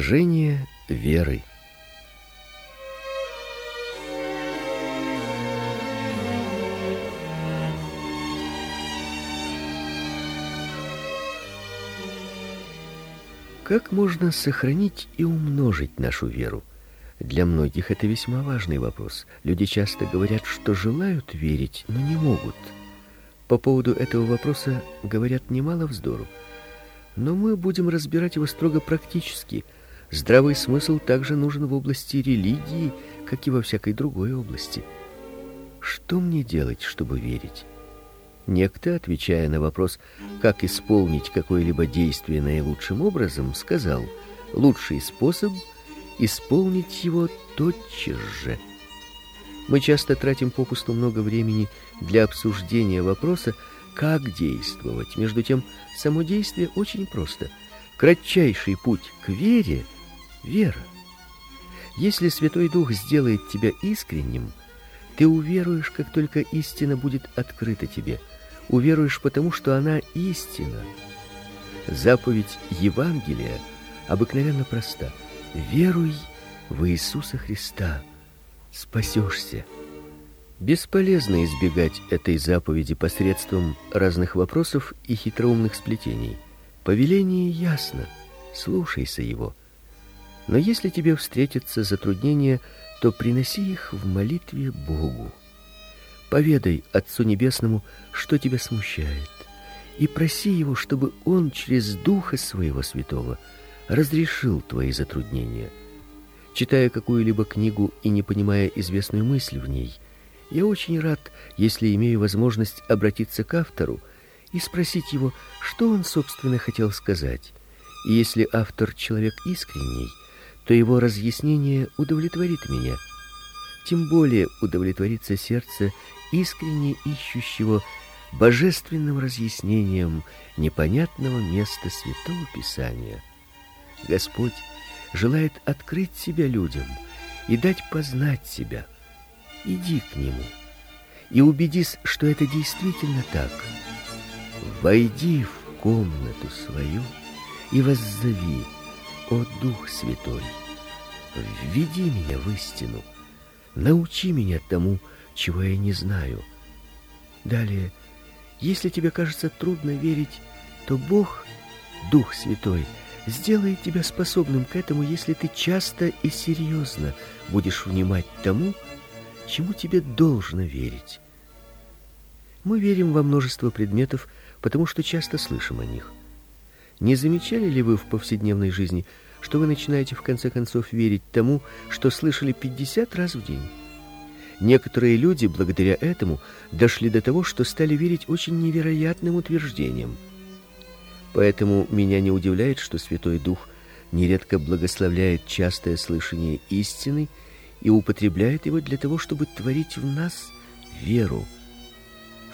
Умножение веры. Как можно сохранить и умножить нашу веру? Для многих это весьма важный вопрос. Люди часто говорят, что желают верить, но не могут. По поводу этого вопроса говорят немало вздору. Но мы будем разбирать его строго практически. Здравый смысл также нужен в области религии, как и во всякой другой области. Что мне делать, чтобы верить? Некто, отвечая на вопрос, как исполнить какое-либо действие наилучшим образом, сказал: "Лучший способ исполнить его тотчас же". Мы часто тратим попусту много времени для обсуждения вопроса, как действовать. Между тем, само действие очень просто. Кратчайший путь к вере вера. Если Святой Дух сделает тебя искренним, ты уверуешь, как только истина будет открыта тебе. Уверуешь потому, что она истина. Заповедь Евангелия обыкновенно проста: веруй в Иисуса Христа спасешься. Бесполезно избегать этой заповеди посредством разных вопросов и хитроумных сплетений. Повеление ясно: слушайся его. Но если тебе встретятся затруднения, то приноси их в молитве Богу. Поведай Отцу небесному, что тебя смущает, и проси его, чтобы он через духа своего святого разрешил твои затруднения. Читая какую-либо книгу и не понимая известную мысль в ней, я очень рад, если имею возможность обратиться к автору и спросить его, что он собственно хотел сказать. И если автор человек искренний, то его разъяснение удовлетворит меня. Тем более удовлетворится сердце искренне ищущего божественным разъяснением непонятного места Святого Писания. Господь желает открыть себя людям и дать познать себя. Иди к нему и убедись, что это действительно так. Войди в комнату свою и воззови: "О Дух Святой, введи меня в истину, научи меня тому, чего я не знаю". Далее, если тебе кажется трудно верить, то Бог, Дух Святой, сделает тебя способным к этому, если ты часто и серьезно будешь внимать тому, чему тебе должно верить. Мы верим во множество предметов, потому что часто слышим о них. Не замечали ли вы в повседневной жизни, что вы начинаете в конце концов верить тому, что слышали 50 раз в день? Некоторые люди благодаря этому дошли до того, что стали верить очень невероятным утверждениям. Поэтому меня не удивляет, что Святой Дух нередко благословляет частое слышание истины и употребляет его для того, чтобы творить в нас веру.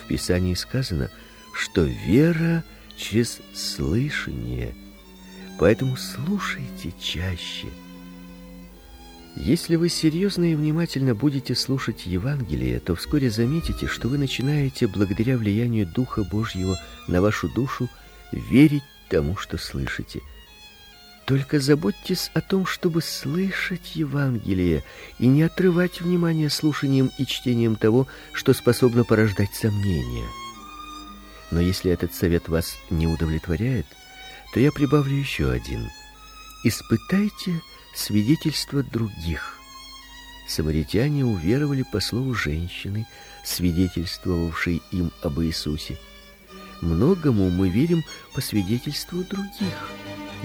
В Писании сказано, что вера через слышание. Поэтому слушайте чаще. Если вы серьезно и внимательно будете слушать Евангелие, то вскоре заметите, что вы начинаете благодаря влиянию Духа Божьего на вашу душу верить тому, что слышите. Только заботьтесь о том, чтобы слышать Евангелие и не отрывать внимание слушанием и чтением того, что способно порождать сомнения. Но если этот совет вас не удовлетворяет, то я прибавлю еще один. Испытайте свидетельства других. Самаритяне уверовали по слову женщины, свидетельствовавшей им об Иисусе. Многому мы верим по свидетельству других.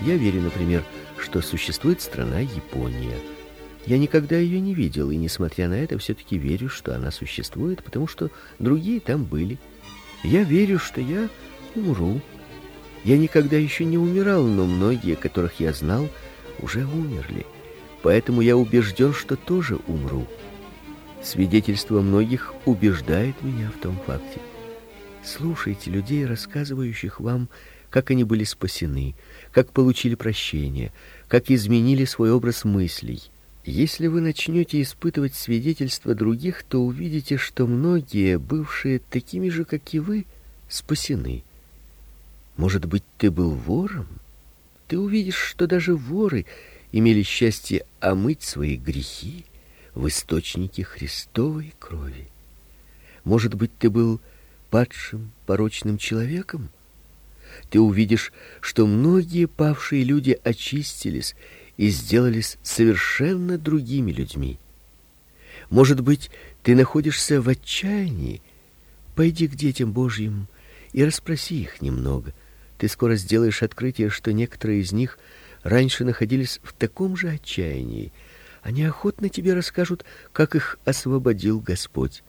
Я верю, например, что существует страна Япония. Я никогда ее не видел, и несмотря на это, все таки верю, что она существует, потому что другие там были. Я верю, что я умру. Я никогда еще не умирал, но многие, которых я знал, уже умерли. Поэтому я убежден, что тоже умру. Свидетельство многих убеждает меня в том факте. Слушайте людей, рассказывающих вам, как они были спасены, как получили прощение, как изменили свой образ мыслей. Если вы начнете испытывать свидетельства других, то увидите, что многие, бывшие такими же, как и вы, спасены. Может быть, ты был вором? Ты увидишь, что даже воры имели счастье омыть свои грехи в источнике Христовой крови. Может быть, ты был падшим, порочным человеком? Ты увидишь, что многие павшие люди очистились и сделались совершенно другими людьми. Может быть, ты находишься в отчаянии? Пойди к детям Божьим и расспроси их немного. Ты скоро сделаешь открытие, что некоторые из них раньше находились в таком же отчаянии. Они охотно тебе расскажут, как их освободил Господь.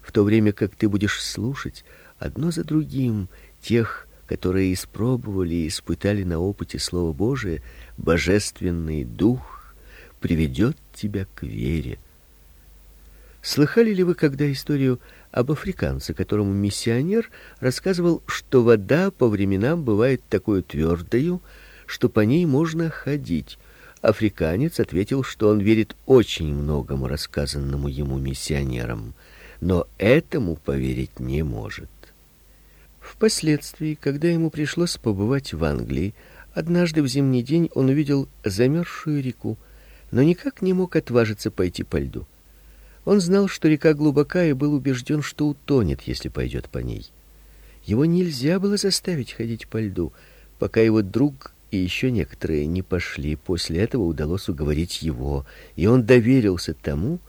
В то время как ты будешь слушать одно за другим тех, которые испробовали и испытали на опыте слово Божие, божественный дух приведет тебя к вере. Слыхали ли вы когда историю об африканце, которому миссионер рассказывал, что вода по временам бывает такой твердою, что по ней можно ходить? Африканец ответил, что он верит очень многому рассказанному ему миссионером, но этому поверить не может. Впоследствии, когда ему пришлось побывать в Англии, однажды в зимний день он увидел замерзшую реку, но никак не мог отважиться пойти по льду. Он знал, что река глубока и был убежден, что утонет, если пойдет по ней. Его нельзя было заставить ходить по льду, пока его друг и еще некоторые не пошли. После этого удалось уговорить его, и он доверился тому,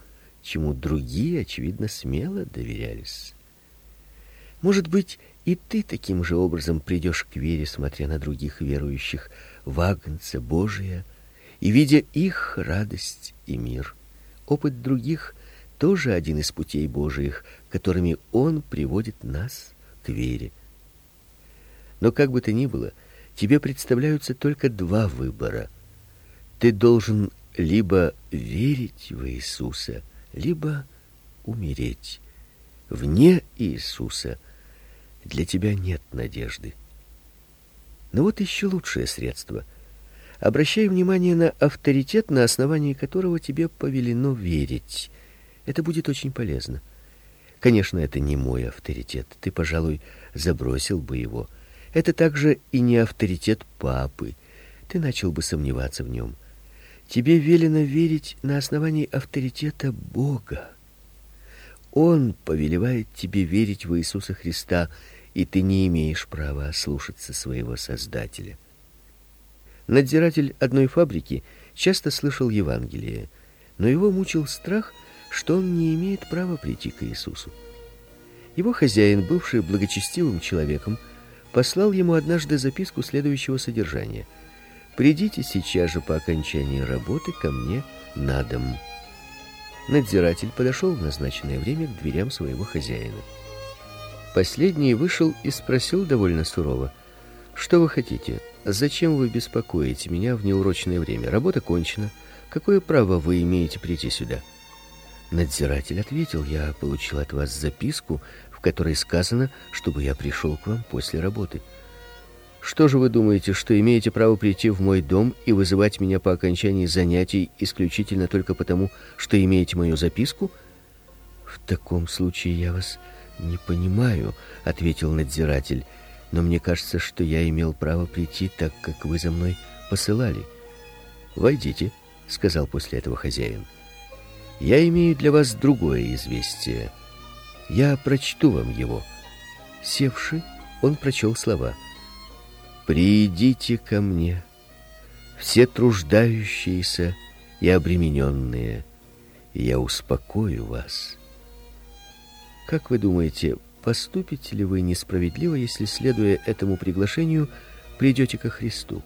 чему другие, очевидно, смело доверялись. Может быть, и ты таким же образом придешь к вере, смотря на других верующих в Агнца Божия и видя их радость и мир. Опыт других тоже один из путей Божиих, которыми он приводит нас к вере. Но как бы то ни было, тебе представляются только два выбора. Ты должен либо верить в Иисуса, либо умереть. Вне Иисуса для тебя нет надежды. Но вот еще лучшее средство. Обращай внимание на авторитет, на основании которого тебе повелено верить. Это будет очень полезно. Конечно, это не мой авторитет. Ты, пожалуй, забросил бы его. Это также и не авторитет папы. Ты начал бы сомневаться в нем. Тебе велено верить на основании авторитета Бога. Он повелевает тебе верить в Иисуса Христа, и ты не имеешь права ослушаться своего Создателя. Надзиратель одной фабрики часто слышал Евангелие, но его мучил страх – что он не имеет права прийти к Иисусу. Его хозяин, бывший благочестивым человеком, послал ему однажды записку следующего содержания: "Придите сейчас же по окончании работы ко мне на дом". Надзиратель подошел в назначенное время к дверям своего хозяина. Последний вышел и спросил довольно сурово: "Что вы хотите? Зачем вы беспокоите меня в неурочное время? Работа кончена. Какое право вы имеете прийти сюда?" Надзиратель ответил: "Я получил от вас записку, в которой сказано, чтобы я пришел к вам после работы. Что же вы думаете, что имеете право прийти в мой дом и вызывать меня по окончании занятий исключительно только потому, что имеете мою записку?" "В таком случае я вас не понимаю", ответил надзиратель. "Но мне кажется, что я имел право прийти, так как вы за мной посылали. Войдите", сказал после этого хозяин я имею для вас другое известие. Я прочту вам его. Севши, он прочел слова: Придите ко мне, все труждающиеся и обремененные, и я успокою вас. Как вы думаете, поступите ли вы несправедливо, если следуя этому приглашению придете ко Христу?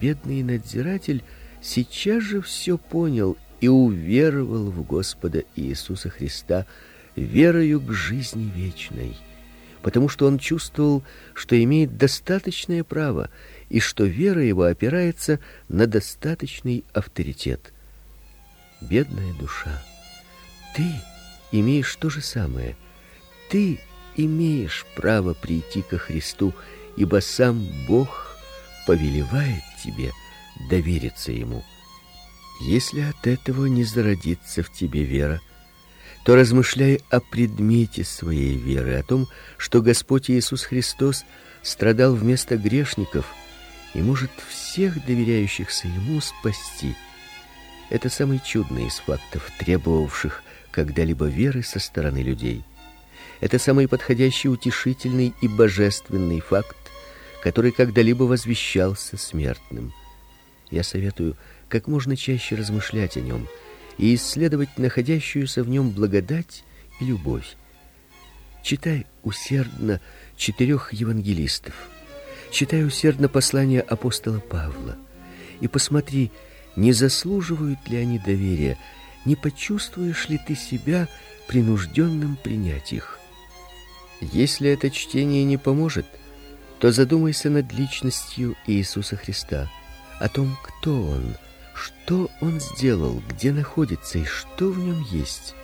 Бедный надзиратель сейчас же все понял и уверовал в Господа Иисуса Христа верою к жизни вечной, потому что он чувствовал, что имеет достаточное право и что вера его опирается на достаточный авторитет. Бедная душа, ты имеешь то же самое. Ты имеешь право прийти ко Христу, ибо сам Бог повелевает тебе довериться ему. Если от этого не зародится в тебе вера, то размышляй о предмете своей веры, о том, что Господь Иисус Христос страдал вместо грешников и может всех доверяющихся ему спасти. Это самый чудный из фактов, требовавших когда-либо веры со стороны людей. Это самый подходящий, утешительный и божественный факт, который когда-либо возвещался смертным. Я советую как можно чаще размышлять о нем и исследовать находящуюся в нем благодать и любовь. Читай усердно четырех евангелистов. Читай усердно послание апостола Павла и посмотри, не заслуживают ли они доверия, не почувствуешь ли ты себя принужденным принять их. Если это чтение не поможет, то задумайся над личностью Иисуса Христа, о том, кто он, что он сделал, где находится и что в нем есть.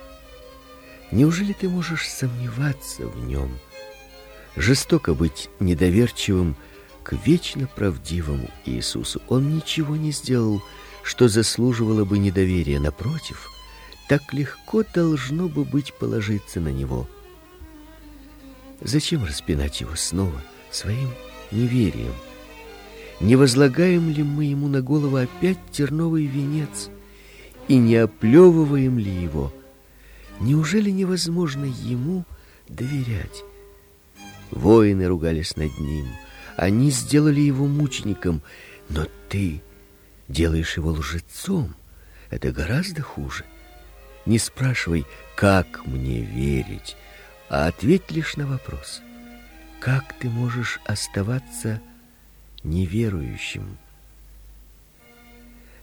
Неужели ты можешь сомневаться в нем? Жестоко быть недоверчивым к вечно правдивому Иисусу. Он ничего не сделал, что заслуживало бы недоверия, напротив, так легко должно бы быть положиться на него. Зачем распинать его снова своим неверием? Не возлагаем ли мы ему на голову опять терновый венец и не оплевываем ли его? Неужели невозможно ему доверять? Воины ругались над ним, они сделали его мучеником, но ты делаешь его лжецом. Это гораздо хуже. Не спрашивай, как мне верить, а ответь лишь на вопрос. Как ты можешь оставаться неверующим?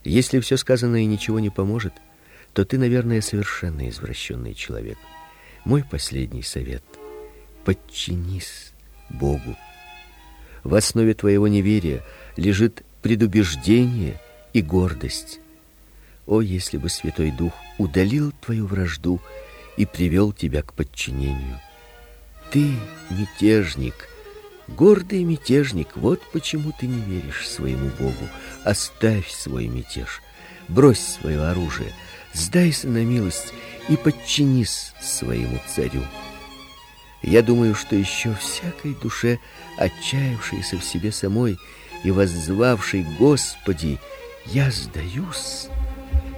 Если все сказанное ничего не поможет, то ты, наверное, совершенно извращенный человек. Мой последний совет — подчинись Богу. В основе твоего неверия лежит предубеждение и гордость. О, если бы Святой Дух удалил твою вражду и привел тебя к подчинению. Ты мятежник, гордый мятежник. Вот почему ты не веришь своему Богу. Оставь свой мятеж, брось свое оружие, сдайся на милость и подчинись своему царю. Я думаю, что еще всякой душе, отчаявшейся в себе самой и воззвавшей Господи, я сдаюсь,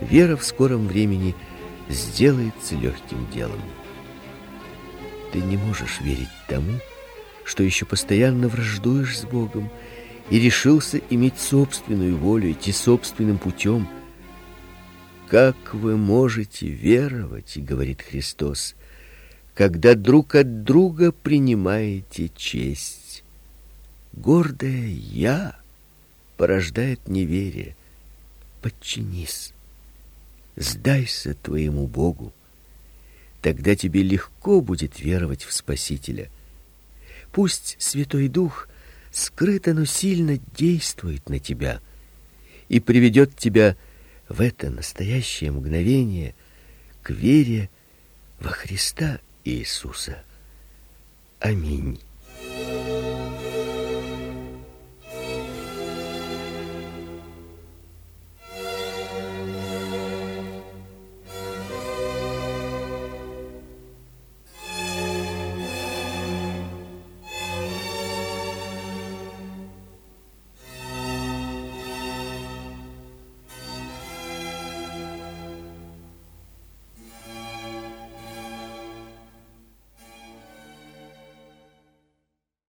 вера в скором времени сделается легким делом. Ты не можешь верить тому, что еще постоянно враждуешь с Богом и решился иметь собственную волю, идти собственным путем. Как вы можете веровать, говорит Христос, когда друг от друга принимаете честь? Гордое «я» порождает неверие. Подчинись. Сдайся твоему Богу. Тогда тебе легко будет веровать в Спасителя. Пусть Святой Дух скрыто, но сильно действует на тебя и приведет тебя в это настоящее мгновение к вере во Христа Иисуса. Аминь.